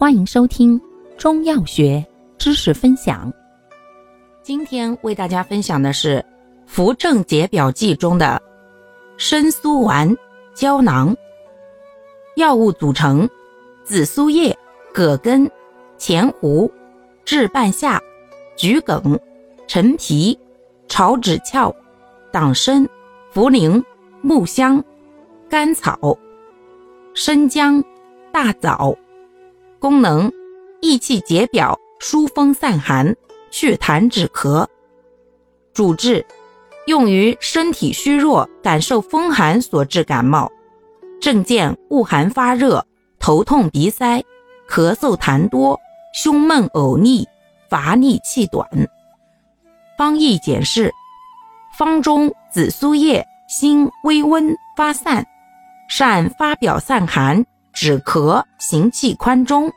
欢迎收听中药学知识分享。今天为大家分享的是扶正解表剂中的生苏丸胶囊。药物组成：紫苏叶、葛根、前胡、炙半夏、桔梗、陈皮、炒枳壳、党参、茯苓、木香、甘草、生姜、大枣。功能：益气解表、疏风散寒、祛痰止咳。主治：用于身体虚弱、感受风寒所致感冒。症见：恶寒发热、头痛鼻塞、咳嗽痰多、胸闷呕逆、乏力气短。方义解释：方中紫苏叶辛微温发散，善发表散寒。止咳行气宽中，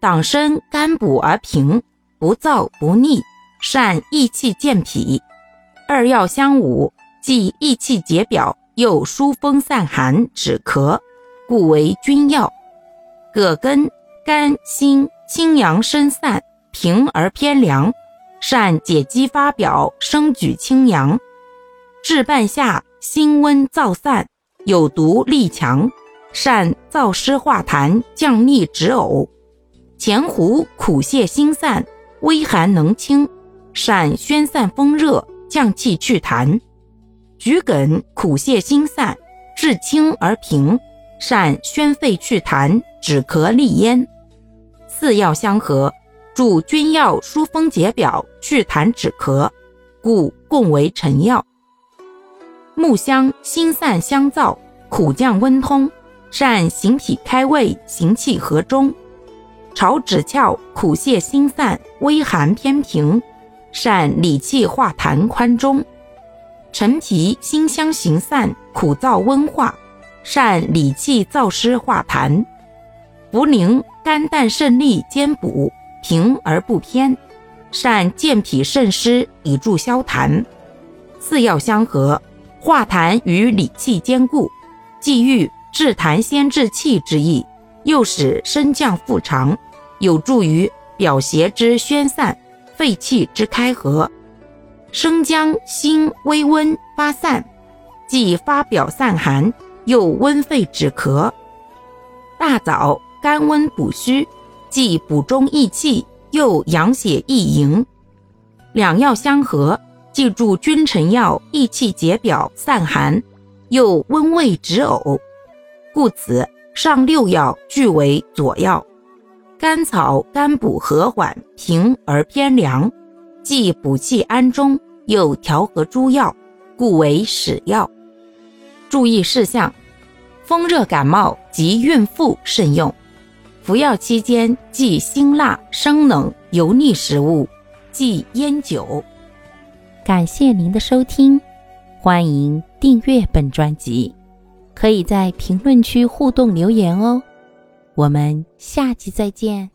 党参甘补而平，不燥不腻，善益气健脾。二药相伍，既益气解表，又疏风散寒止咳，故为君药。葛根甘辛清阳生散，平而偏凉，善解肌发表，生举清阳。治半夏辛温燥散，有毒力强。善燥湿化痰、降逆止呕；前胡苦泻心散、微寒能清，善宣散风热、降气祛痰；桔梗苦泻心散、治清而平，善宣肺祛痰、止咳利咽。四药相合，助君药疏风解表、祛痰止咳，故共为臣药。木香辛散香燥，苦降温通。善行脾开胃、行气和中；炒枳壳苦泻心散、微寒偏平，善理气化痰宽中；陈皮辛香行散、苦燥温化，善理气燥湿化痰；茯苓肝胆肾利兼补，平而不偏，善健脾渗湿以助消痰。四药相合，化痰与理气兼顾，既欲。治痰先治气之意，又使升降腹肠，有助于表邪之宣散、肺气之开合。生姜辛微温发散，既发表散寒，又温肺止咳。大枣甘温补虚，既补中益气，又养血益营。两药相合，既助君臣药益气解表散寒，又温胃止呕。故此，上六药俱为佐药。甘草甘补和缓，平而偏凉，既补气安中，又调和诸药，故为使药。注意事项：风热感冒及孕妇慎用。服药期间忌辛辣、生冷、油腻食物，忌烟酒。感谢您的收听，欢迎订阅本专辑。可以在评论区互动留言哦，我们下期再见。